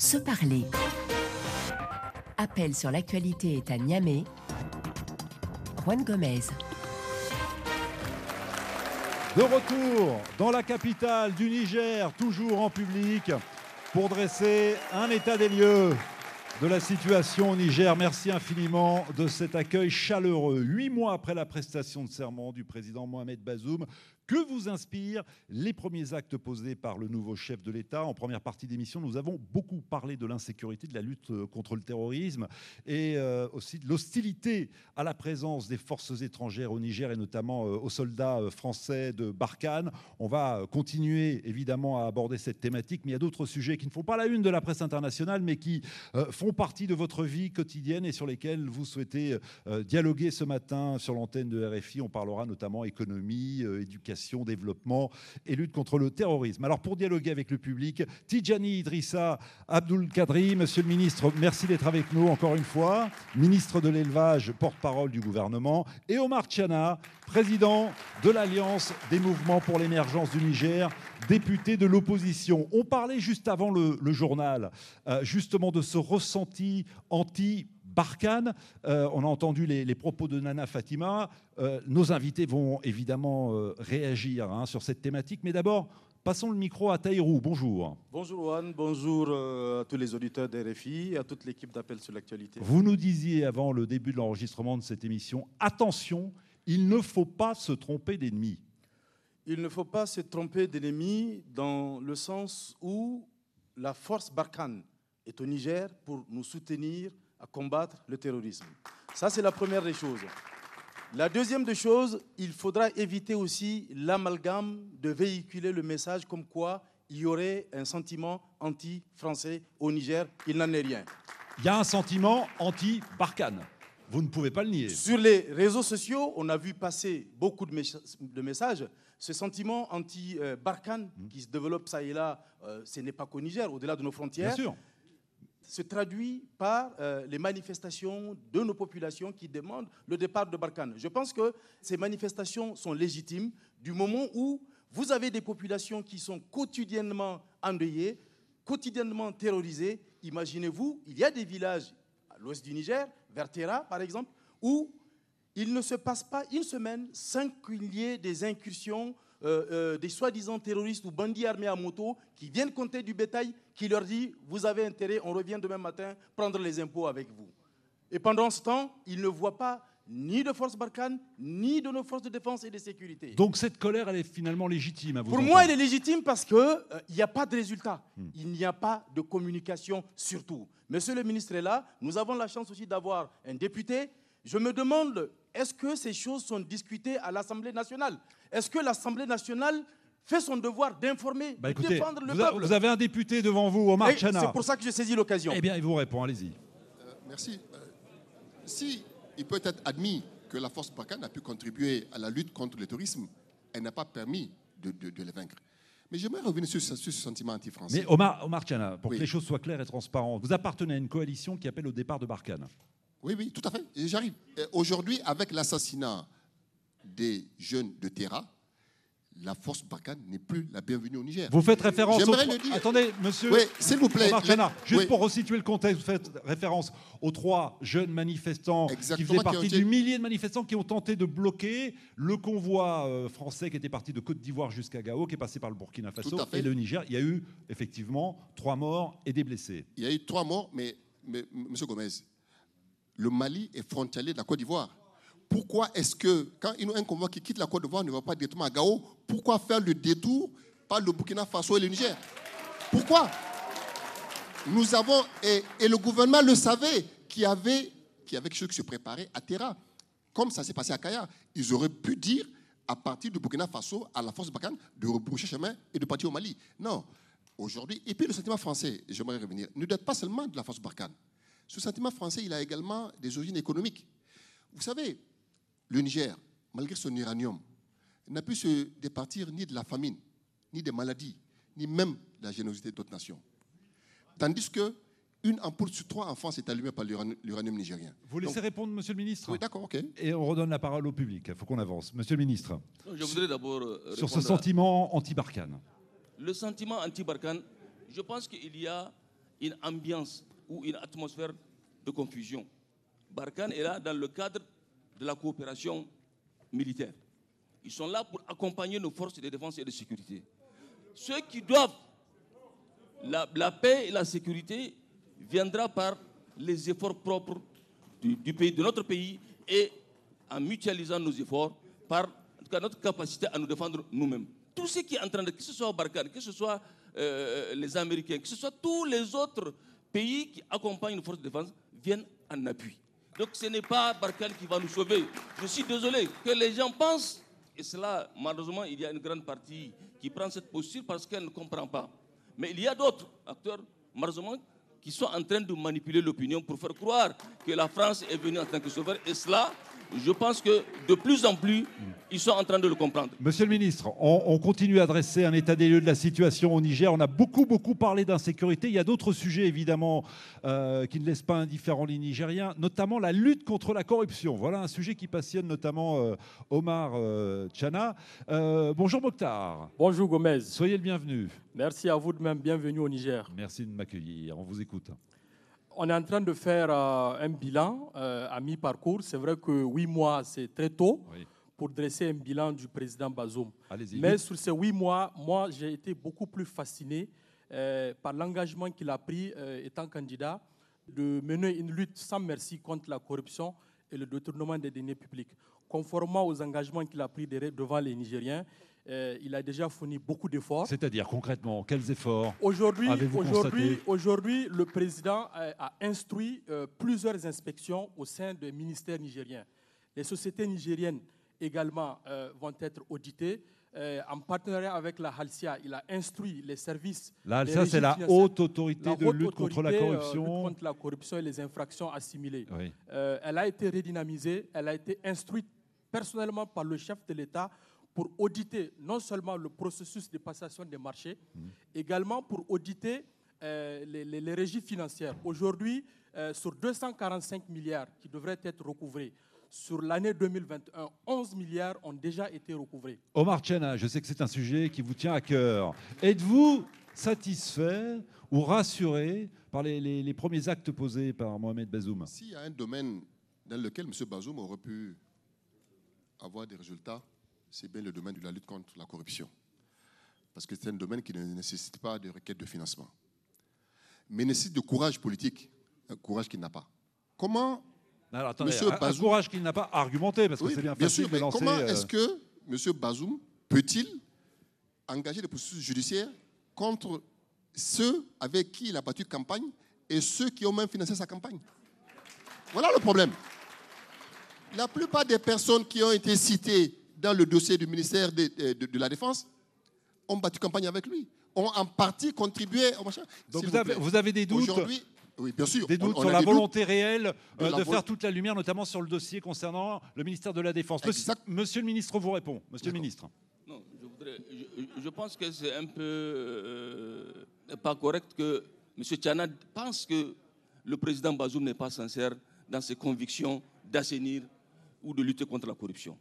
Se parler. Appel sur l'actualité est à Niamey. Juan Gomez. De retour dans la capitale du Niger, toujours en public, pour dresser un état des lieux de la situation au Niger. Merci infiniment de cet accueil chaleureux. Huit mois après la prestation de serment du président Mohamed Bazoum, que vous inspirent les premiers actes posés par le nouveau chef de l'État En première partie d'émission, nous avons beaucoup parlé de l'insécurité, de la lutte euh, contre le terrorisme et euh, aussi de l'hostilité à la présence des forces étrangères au Niger et notamment euh, aux soldats français de Barkhane. On va continuer évidemment à aborder cette thématique, mais il y a d'autres sujets qui ne font pas la une de la presse internationale, mais qui font partie de votre vie quotidienne et sur lesquels vous souhaitez dialoguer ce matin sur l'antenne de RFI. On parlera notamment économie, éducation développement et lutte contre le terrorisme. Alors pour dialoguer avec le public, Tijani Idrissa Abdul Kadri, Monsieur le ministre, merci d'être avec nous encore une fois, ministre de l'élevage, porte-parole du gouvernement, et Omar Tchana, président de l'Alliance des mouvements pour l'émergence du Niger, député de l'opposition. On parlait juste avant le, journal euh, justement de ce ressenti anti Barkhane. Euh, on a entendu les, propos de Nana Fatima. Euh, nos invités vont évidemment euh, réagir hein, sur cette thématique. Mais d'abord, passons le micro à Taïrou. Bonjour. Bonjour Juan, bonjour à tous les auditeurs d'RFI et à toute l'équipe d'Appel sur l'actualité. Vous nous disiez avant le début de l'enregistrement de cette émission, attention, il ne faut pas se tromper d'ennemi. Il ne faut pas se tromper d'ennemi dans le sens où la force Barkhane est au Niger pour nous soutenir à combattre le terrorisme. Ça, c'est la première des choses. La deuxième des choses, il faudra éviter aussi l'amalgame de véhiculer le message comme quoi il y aurait un sentiment anti-français au Niger. Il n'en est rien. Il y a un sentiment anti-Barkhane. Vous ne pouvez pas le nier. Sur les réseaux sociaux, on a vu passer beaucoup de, messages. Ce sentiment anti-Barkhane qui se développe ça et là, euh, ce n'est pas qu'au Niger, au-delà de nos frontières. Bien sûr se traduit par euh, les manifestations de nos populations qui demandent le départ de Barkhane. Je pense que ces manifestations sont légitimes du moment où vous avez des populations qui sont quotidiennement endeuillées, quotidiennement terrorisées. Imaginez-vous, il y a des villages à l'ouest du Niger, vers Terra par exemple, où il ne se passe pas une semaine sans qu'il y ait des incursions euh, euh, des soi-disant terroristes ou bandits armés à moto qui viennent compter du bétail, qui leur dit Vous avez intérêt, on revient demain matin prendre les impôts avec vous. Et pendant ce temps, ils ne voient pas ni de forces Barkhane, ni de nos forces de défense et de sécurité. Donc cette colère, elle est finalement légitime à vous Pour moi, elle est légitime parce qu'il euh, n'y a pas de résultat. Hmm. Il n'y a pas de communication surtout. Monsieur le ministre est là. Nous avons la chance aussi d'avoir un député. Je me demande est-ce que ces choses sont discutées à l'Assemblée nationale? Est-ce que l'Assemblée nationale fait son devoir d'informer, bah de défendre le vous peuple? Vous avez un député devant vous, Omar Chana. C'est pour ça que j'ai saisi l'occasion. Eh bien, il vous répond, allez-y. Euh, merci. Euh, si il peut être admis que la force Barkhane a pu contribuer à la lutte contre le terrorisme, elle n'a pas permis de, les vaincre. Mais j'aimerais revenir sur, ce sentiment anti-français. Mais Omar, Omar Chana, pour que les choses soient claires et transparentes, vous appartenez à une coalition qui appelle au départ de Barkhane. Oui, oui, tout à fait. J'arrive. Aujourd'hui, avec l'assassinat des jeunes de Terra, la force Barkhane n'est plus la bienvenue au Niger. Vous faites référence au... le dire. Attendez, monsieur. Oui, s'il vous plaît. juste pour resituer le contexte, vous faites référence aux trois jeunes manifestants qui faisaient partie du millier de manifestants qui ont tenté de bloquer le convoi euh, français qui était parti de Côte d'Ivoire jusqu'à Gao, qui est passé par le Burkina Faso et le Niger. Il y a eu effectivement trois morts et des blessés. Il y a eu trois morts, mais, mais monsieur Gomez, le Mali est frontalier de la Côte d'Ivoire. Pourquoi est-ce que, quand un convoi qui quitte la Côte d'Ivoire ne va pas directement à Gao, pourquoi faire le détour par le Burkina Faso et le Niger? Pourquoi? Nous avons, et, le gouvernement le savait, qu'il y avait, qu'il y avait quelque chose qui se préparait à Terra. Comme ça s'est passé à Kaya, ils auraient pu dire, à partir du Burkina Faso, à la force Bakan, de rebroucher chemin et de partir au Mali. Non. Aujourd'hui, et puis le sentiment français, j'aimerais revenir, ne date pas seulement de la force Barkhane. Ce sentiment français, il a également des origines économiques. Vous savez, le Niger, malgré son uranium, n'a pu se départir ni de la famine, ni des maladies, ni même de la générosité d'autres nations. Tandis que une ampoule sur trois en France est allumée par l'uranium nigérien. Vous laissez répondre, Monsieur le Ministre Oui, d'accord, ok. Et on redonne la parole au public. Il faut qu'on avance. Monsieur le Ministre. Je voudrais d'abord. Euh, sur ce sentiment anti-Barkhane. Le sentiment anti-Barkhane, je pense qu'il y a une ambiance ou une atmosphère de confusion. Barkhane est là dans le cadre de la coopération militaire. Ils sont là pour accompagner nos forces de défense et de sécurité. Ceux qui doivent la, paix et la sécurité viendra par les efforts propres du, pays, de notre pays et en mutualisant nos efforts par notre capacité à nous défendre nous-mêmes. Tout ce qui est en train de, que ce soit Barkhane, que ce soit euh, les Américains, que ce soit tous les autres pays qui accompagnent nos forces de défense, viennent en appui. Donc ce n'est pas Barkhane qui va nous sauver. Je suis désolé que les gens pensent, et cela, malheureusement, il y a une grande partie qui prend cette posture parce qu'elle ne comprend pas. Mais il y a d'autres acteurs, malheureusement, qui sont en train de manipuler l'opinion pour faire croire que la France est venue en tant que sauveur. Et cela, je pense que de plus en plus, ils sont en train de le comprendre. Monsieur le ministre, on, continue à dresser un état des lieux de la situation au Niger. On a beaucoup, beaucoup parlé d'insécurité. Il y a d'autres sujets, évidemment, euh, qui ne laissent pas indifférents les Nigériens, notamment la lutte contre la corruption. Voilà un sujet qui passionne notamment euh, Omar euh, Chana. bonjour Mokhtar. Bonjour Gomez. Soyez le bienvenu. Merci à vous de même. Bienvenue au Niger. Merci de m'accueillir. On vous écoute on est en train de faire euh, un bilan euh, à mi-parcours. C'est vrai que huit mois, c'est très tôt pour dresser un bilan du président Bazoum. Mais sur ces huit mois, moi, j'ai été beaucoup plus fasciné euh, par l'engagement qu'il a pris étant candidat de mener une lutte sans merci contre la corruption et le détournement des deniers publics. Conformément aux engagements qu'il a pris devant les Nigériens, euh, il a déjà fourni beaucoup d'efforts. C'est-à-dire concrètement, quels efforts Aujourd'hui, aujourd'hui, aujourd'hui, le président a, instruit euh, plusieurs inspections au sein des ministères nigériens. Les sociétés nigériennes également euh, vont être auditées. en partenariat avec la HALCIA, il a instruit les services. La HALCIA, c'est la haute autorité de lutte contre la corruption. contre la corruption et les infractions assimilées. elle a été redynamisée, elle a été instruite personnellement par le chef de l'État pour auditer non seulement le processus de passation des marchés, également pour auditer euh, les, régies financières. Aujourd'hui, euh, sur 245 milliards qui devraient être recouvrés, sur l'année 2021, 11 milliards ont déjà été recouvrés. Omar Chena, je sais que c'est un sujet qui vous tient à cœur. Êtes-vous satisfait ou rassuré par les, les, premiers actes posés par Mohamed Bazoum? S'il y a un domaine dans lequel M. Bazoum aurait pu avoir des résultats, c'est bien le domaine de la lutte contre la corruption. Parce que c'est un domaine qui ne nécessite pas de requête de financement. Mais nécessite de courage politique, un courage qu'il n'a pas. Comment alors, attendez, un, courage qu'il n'a pas argumenté, parce que c'est bien, bien sûr, mais Comment euh, est-ce que M. Bazoum peut-il engager des processus judiciaires contre ceux avec qui il a battu campagne et ceux qui ont même financé sa campagne? Voilà le problème. La plupart des personnes qui ont été citées dans le dossier du ministère de, la Défense, ont battu campagne avec lui, ont en partie contribué au machin. Donc vous avez, vous avez, des doutes oui, bien sûr. Des doutes sur la volonté réelle euh, de, faire toute la lumière, notamment sur le dossier concernant le ministère de la Défense. Monsieur, le ministre vous répond. Monsieur le ministre. Non, je, pense que c'est un peu euh, pas correct que M. Tchana pense que le président Bazoum n'est pas sincère dans ses convictions d'assainir ou de lutter contre la corruption.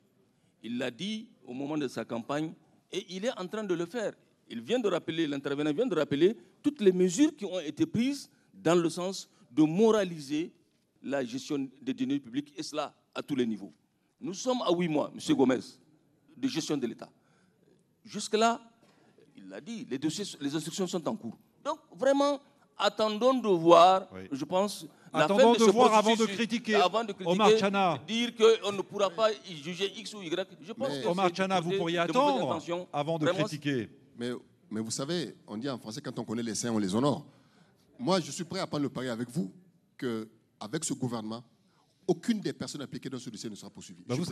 Il l'a dit au moment de sa campagne et il est en train de le faire. Il vient de rappeler, l'intervenant vient de rappeler toutes les mesures qui ont été prises dans le sens de moraliser la gestion des données publiques et cela à tous les niveaux. Nous sommes à huit mois, M. Gomez, de gestion de l'État. Jusque-là, il l'a dit, les, dossiers, les instructions sont en cours. Donc, vraiment, attendons de voir, je pense, Attendons de, voir avant de critiquer. Avant de critiquer, Omar Chana. Dire qu'on ne pourra pas juger X ou Y. Je pense que Omar Chana, vous pourriez attendre avant de critiquer. Mais, mais vous savez, on dit en français, quand on connaît les saints, on les honore. Moi, je suis prêt à prendre le pari avec vous qu'avec ce gouvernement, aucune des personnes impliquées dans ce dossier ne sera poursuivie. Bah vous,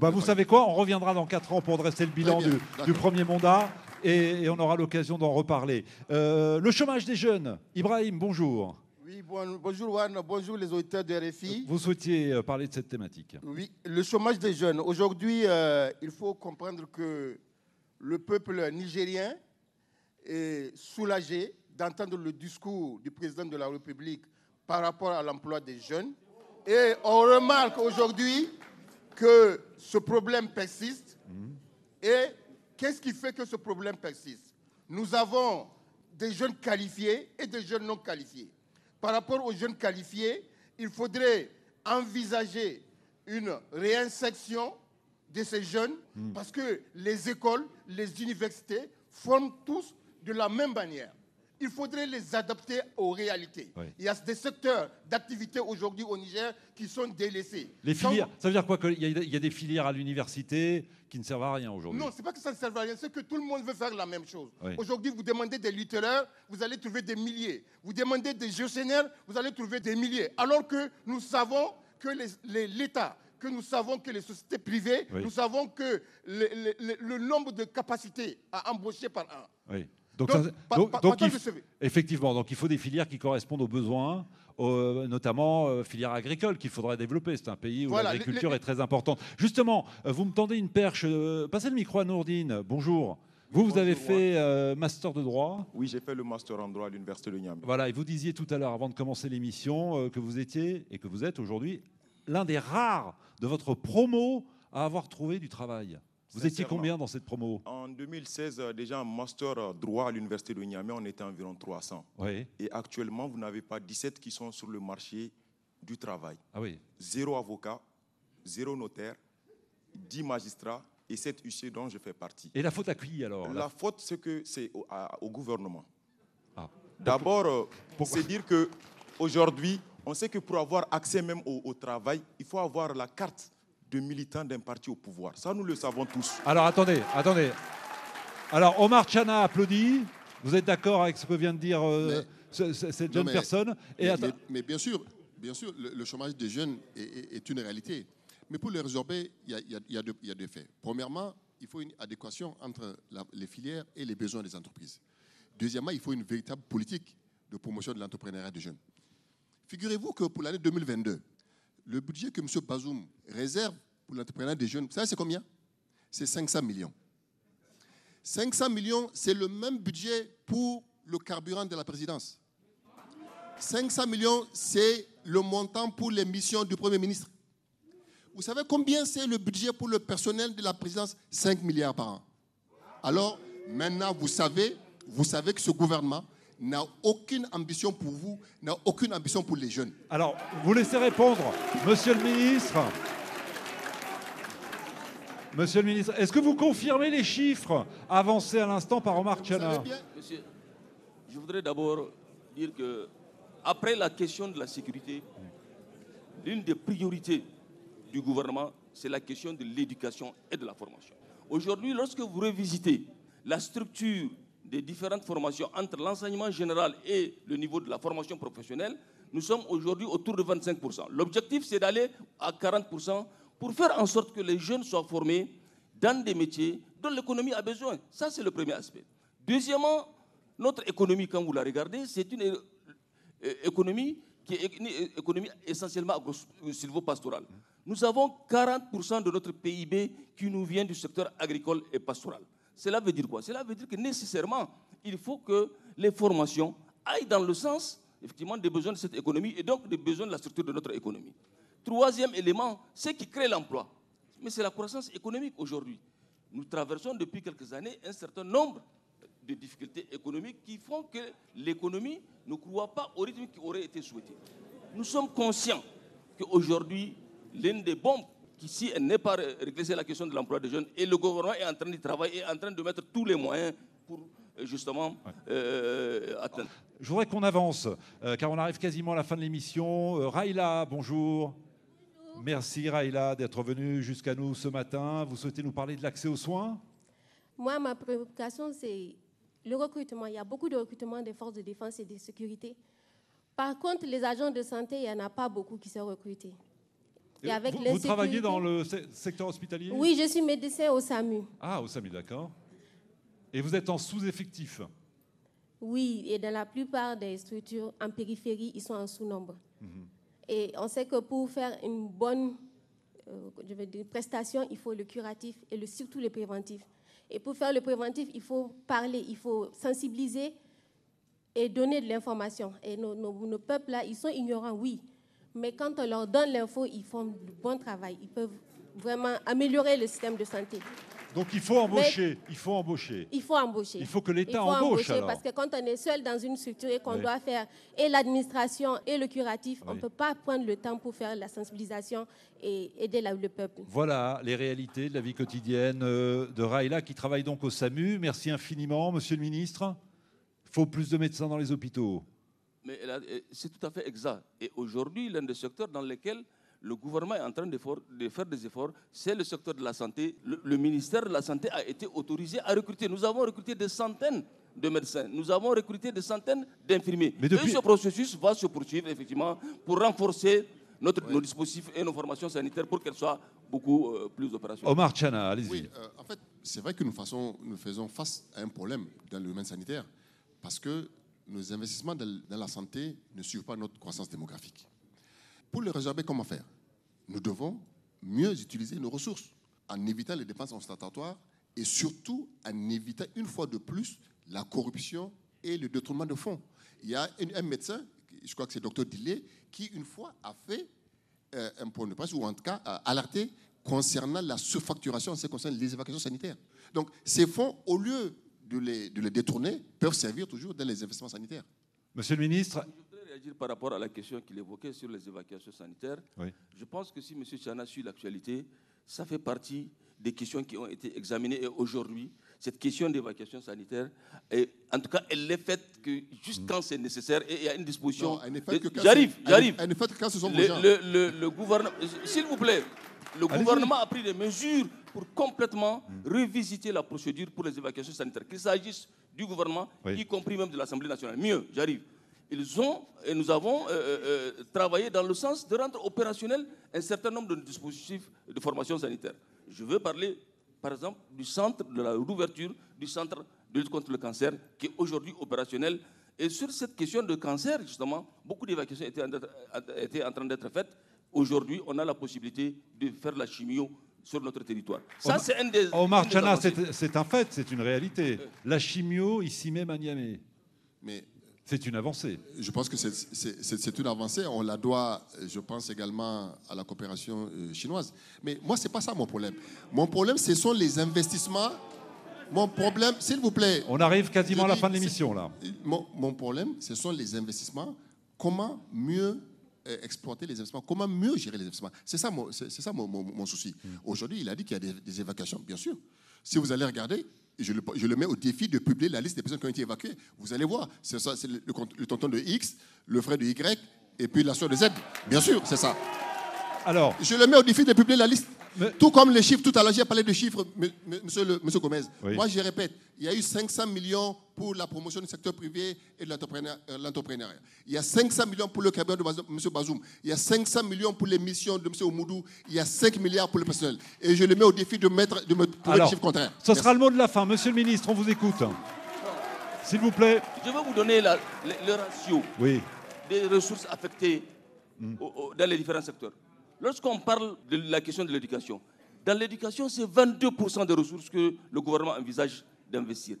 bah vous savez quoi? On reviendra dans 4 ans pour dresser le bilan du, premier mandat et, on aura l'occasion d'en reparler. Euh, le chômage des jeunes. Ibrahim, bonjour. Oui, bonjour Juan, bonjour les auditeurs de RFI. Vous souhaitiez euh, parler de cette thématique Oui, le chômage des jeunes. Aujourd'hui, euh, il faut comprendre que le peuple nigérien est soulagé d'entendre le discours du président de la République par rapport à l'emploi des jeunes. Et on remarque aujourd'hui que ce problème persiste. Et qu'est-ce qui fait que ce problème persiste? Nous avons des jeunes qualifiés et des jeunes non qualifiés. Par rapport aux jeunes qualifiés, il faudrait envisager une réinsertion de ces jeunes hmm. parce que les écoles, les universités forment tous de la même manière il faudrait les adapter aux réalités. Il y a des secteurs d'activité aujourd'hui au Niger qui sont délaissés. Les filières, ça veut dire quoi Qu'il y, a des filières à l'université qui ne servent à rien aujourd'hui? Non, ce n'est pas que ça ne serve à rien, c'est que tout le monde veut faire la même chose. Aujourd'hui, vous demandez des littéraires, vous allez trouver des milliers. Vous demandez des gestionnaires, vous allez trouver des milliers. Alors que nous savons que l'État, que nous savons que les sociétés privées, nous savons que le, nombre de capacités à embaucher par an. Donc, effectivement, donc il faut des filières qui correspondent aux besoins, notamment euh, filières agricoles qu'il faudrait développer. C'est un pays où l'agriculture est très importante. Justement, euh, vous me tendez une perche. Euh, passez le micro à Nourdine. Bonjour. Vous, vous avez fait master de droit Oui, j'ai fait le master en droit à l'université de Niamey. Voilà, et vous disiez tout à l'heure, avant de commencer l'émission, que vous étiez et que vous êtes aujourd'hui l'un des rares de votre promo à avoir trouvé du travail. Vous étiez combien dans cette promo? En 2016, euh, déjà en master euh, droit à l'université de Niamey, on était environ 300. Oui. Et actuellement, vous n'avez pas 17 qui sont sur le marché du travail. Ah oui. Zéro avocat, zéro notaire, 10 magistrats et 7 huissiers dont je fais partie. Et la faute à qui alors? La faute, c'est que c'est au, gouvernement. Ah. D'abord, euh, c'est dire que aujourd'hui, on sait que pour avoir accès même au travail, il faut avoir la carte de militants d'un parti au pouvoir. Ça, nous le savons tous. Alors, attendez, attendez. Alors, Omar Chana applaudit. Vous êtes d'accord avec ce que vient de dire euh, cette jeune personne Et mais, bien sûr, bien sûr le, chômage des jeunes est, une réalité. Mais pour le résorber, il y, a, deux, faits. Premièrement, il faut une adéquation entre les filières et les besoins des entreprises. Deuxièmement, il faut une véritable politique de promotion de l'entrepreneuriat des jeunes. Figurez-vous que pour l'année 2022, le budget que M. Bazoum réserve pour l'entrepreneuriat des jeunes, vous savez c'est combien? C'est 500 millions. 500 millions, c'est le même budget pour le carburant de la présidence. 500 millions, c'est le montant pour les missions du Premier ministre. Vous savez combien c'est le budget pour le personnel de la présidence? 5 milliards par an. Alors, maintenant, vous savez, vous savez que ce gouvernement n'a aucune ambition pour vous, n'a aucune ambition pour les jeunes. Alors, vous laissez répondre, monsieur le ministre. Monsieur le ministre, est-ce que vous confirmez les chiffres avancés à l'instant par Omar Chana Monsieur, je voudrais d'abord dire que, après la question de la sécurité, l'une des priorités du gouvernement, c'est la question de l'éducation et de la formation. Aujourd'hui, lorsque vous revisitez la structure des différentes formations entre l'enseignement général et le niveau de la formation professionnelle, nous sommes aujourd'hui autour de 25%. L'objectif, c'est d'aller à 40% pour faire en sorte que les jeunes soient formés dans des métiers dont l'économie a besoin. Ça, c'est le premier aspect. Deuxièmement, notre économie, quand vous la regardez, c'est une euh, économie qui est une économie essentiellement silvopastorale. Nous avons 40% de notre PIB qui nous vient du secteur agricole et pastoral. Cela veut dire quoi? Cela veut dire que nécessairement, il faut que les formations aillent dans le sens effectivement des besoins de cette économie et donc des besoins de la structure de notre économie. Troisième élément, c'est qui crée l'emploi. Mais c'est la croissance économique aujourd'hui. Nous traversons depuis quelques années un certain nombre de difficultés économiques qui font que l'économie ne croit pas au rythme qui aurait été souhaité. Nous sommes conscients qu'aujourd'hui, l'une des bombes qui, si elle n'est pas réglée, la question de l'emploi des jeunes. Et le gouvernement est en train de travailler, est en train de mettre tous les moyens pour euh, justement euh, atteindre. Je voudrais qu'on avance, euh, car on arrive quasiment à la fin de l'émission. Raïla, bonjour. Merci Raïla d'être venue jusqu'à nous ce matin. Vous souhaitez nous parler de l'accès aux soins? Moi, ma préoccupation, c'est le recrutement. Il y a beaucoup de recrutement des forces de défense et de sécurité. Par contre, les agents de santé, il n'y en a pas beaucoup qui sont recrutés vous, travaillez dans le secteur hospitalier? Oui, je suis médecin au SAMU. Ah, au SAMU, d'accord. Et vous êtes en sous-effectif? Oui, et dans la plupart des structures en périphérie, ils sont en sous-nombre. Mhm. Et on sait que pour faire une bonne euh, prestation, il faut le curatif et surtout le préventif. Et pour faire le préventif, il faut parler, il faut sensibiliser et donner de l'information. Et nos, nos peuples, là, ils sont ignorants, oui. Mais quand on leur donne l'info, ils font du bon travail. Ils peuvent vraiment améliorer le système de santé. Donc il faut embaucher. il faut embaucher. Il faut embaucher. Il faut que l'État embauche. Parce que quand on est seul dans une structure et qu'on doit faire et l'administration et le curatif, on ne peut pas prendre le temps pour faire la sensibilisation et aider le peuple. Voilà les réalités de la vie quotidienne euh, de Raïla qui travaille donc au SAMU. Merci infiniment, Monsieur le Ministre. Il faut plus de médecins dans les hôpitaux. Mais c'est tout à fait exact. Et aujourd'hui, l'un des secteurs dans lesquels le gouvernement est en train de, faire des efforts, c'est le secteur de la santé. Le, ministère de la Santé a été autorisé à recruter. Nous avons recruté des centaines de médecins, nous avons recruté des centaines d'infirmiers. Et ce processus va se poursuivre effectivement pour renforcer notre, nos dispositifs et nos formations sanitaires pour qu'elles soient beaucoup euh, plus opérationnelles. Omar Chana, allez-y. Oui, euh, en fait, c'est vrai que nous, nous faisons face à un problème dans le domaine sanitaire parce que nos investissements dans, la santé ne suivent pas notre croissance démographique. Pour le réserver, comment faire? Nous devons mieux utiliser nos ressources en évitant les dépenses ostentatoires et surtout en évitant une fois de plus la corruption et le détournement de fonds. Il y a un, médecin, je crois que c'est le docteur Dillet, qui une fois a fait euh, un point de presse, ou en tout cas a alerté concernant la surfacturation en ce qui concerne les évacuations sanitaires. Donc ces fonds, au lieu de les, de les détourner peuvent servir toujours dans les investissements sanitaires. Monsieur le ministre. Je voudrais réagir par rapport à la question qu'il évoquait sur les évacuations sanitaires. Je pense que si M. Chana suit l'actualité, ça fait partie des questions qui ont été examinées et aujourd'hui, cette question d'évacuation sanitaire, en tout cas, elle est faite que juste quand c'est nécessaire et il y a une disposition. J'arrive, j'arrive. Elle n'est faite quand ce sont le, le, le, gouvernement, s'il vous plaît, le gouvernement a pris des mesures pour complètement revisiter la procédure pour les évacuations sanitaires, qu'il s'agisse du gouvernement, y compris même de l'Assemblée nationale. Mieux, j'arrive. Ils ont, et nous avons euh, euh, euh, travaillé dans le sens de rendre opérationnel un certain nombre de dispositifs de formation sanitaire. Je veux parler, par exemple, du centre, de la rouverture du centre de lutte contre le cancer, qui est aujourd'hui opérationnel. Et sur cette question de cancer, justement, beaucoup d'évacuations étaient en train d'être faites. Aujourd'hui, on a la possibilité de faire la chimio sur notre territoire. Ça, c'est un des. Omar Chana, c'est un fait, c'est une réalité. La chimio, ici même à Niamey. Mais. C'est une avancée. Je pense que c'est une avancée. On la doit, je pense également à la coopération euh, chinoise. Mais moi, ce n'est pas ça mon problème. Mon problème, ce sont les investissements. Mon problème, s'il vous plaît. On arrive quasiment à la fin de l'émission, là. Mon, mon problème, ce sont les investissements. Comment mieux euh, exploiter les investissements, comment mieux gérer les investissements? C'est ça, mon, c'est, ça mon, souci. Hmm. Aujourd'hui, il a dit qu'il y a des, évacuations, bien sûr. Si vous allez regarder, je le, je le, mets au défi de publier la liste des personnes qui ont été évacuées. Vous allez voir, c'est, ça, c'est le, le, tonton de X, le frère de Y, et puis la soeur de Z. Bien sûr, c'est ça. Alors, je le mets au défi de publier la liste. Tout comme les chiffres, tout à l'heure, j'ai parlé de chiffres, monsieur, le, monsieur Gomez. Moi, je répète, il y a eu 500 millions pour la promotion du secteur privé et de euh, l'entrepreneuriat. Il y a 500 millions pour le cabinet de M. Bazoum. Il y a 500 millions pour les missions de M. Oumoudou. Il y a 5 milliards pour le personnel. Et je le mets au défi de, mettre, de me trouver le chiffre contraire. Ce sera le mot de la fin. Monsieur le ministre, on vous écoute. S'il vous plaît. Je vais vous donner le, ratio des ressources affectées dans les différents secteurs. Lorsqu'on parle de la question de l'éducation, dans l'éducation, c'est 22% des ressources que le gouvernement envisage d'investir.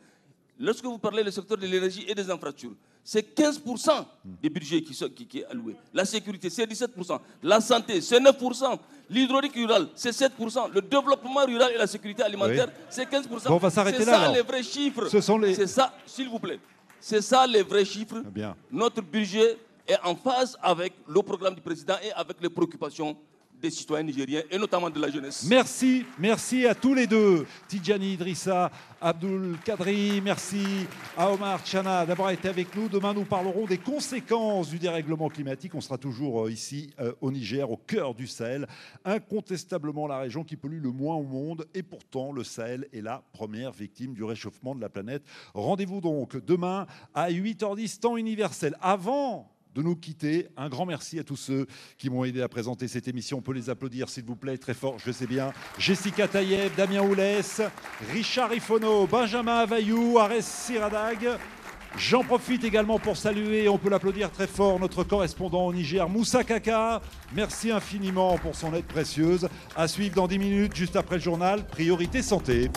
Lorsque vous parlez du secteur de l'énergie et des infrastructures, c'est 15% des budgets qui, sont, qui, est alloué. La sécurité, c'est 17%. La santé, c'est 9%. L'hydraulique rurale, c'est 7%. Le développement rural et la sécurité alimentaire, c'est 15%. on va s'arrêter là. C'est ça les vrais chiffres. Ce sont les... C'est ça, s'il vous plaît. C'est ça les vrais chiffres. Bien. Notre budget est en phase avec le programme du président et avec les préoccupations des citoyens nigériens et notamment de la jeunesse. Merci, merci à tous les deux. Tidjani Idrissa, Abdul Kadri, merci à Omar Chana d'avoir été avec nous. Demain, nous parlerons des conséquences du dérèglement climatique. On sera toujours euh, ici euh, au Niger, au cœur du Sahel. Incontestablement la région qui pollue le moins au monde et pourtant le Sahel est la première victime du réchauffement de la planète. Rendez-vous donc demain à 8h10 temps universel. Avant de nous quitter. Un grand merci à tous ceux qui m'ont aidé à présenter cette émission. On peut les applaudir, s'il vous plaît, très fort, je sais bien. Jessica Taïeb, Damien Oulès, Richard Ifono, Benjamin Availlou, Arès Siradag. J'en profite également pour saluer, on peut l'applaudir très fort, notre correspondant au Niger, Moussa Kaka. Merci infiniment pour son aide précieuse. À suivre dans 10 minutes, juste après le journal, Priorité Santé.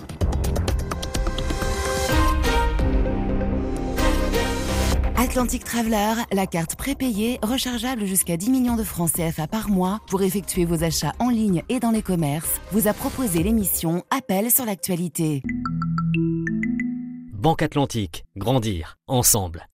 Atlantic Traveler, la carte prépayée, rechargeable jusqu'à 10 millions de francs CFA par mois pour effectuer vos achats en ligne et dans les commerces, vous a proposé l'émission Appel sur l'actualité. Banque Atlantique, grandir ensemble.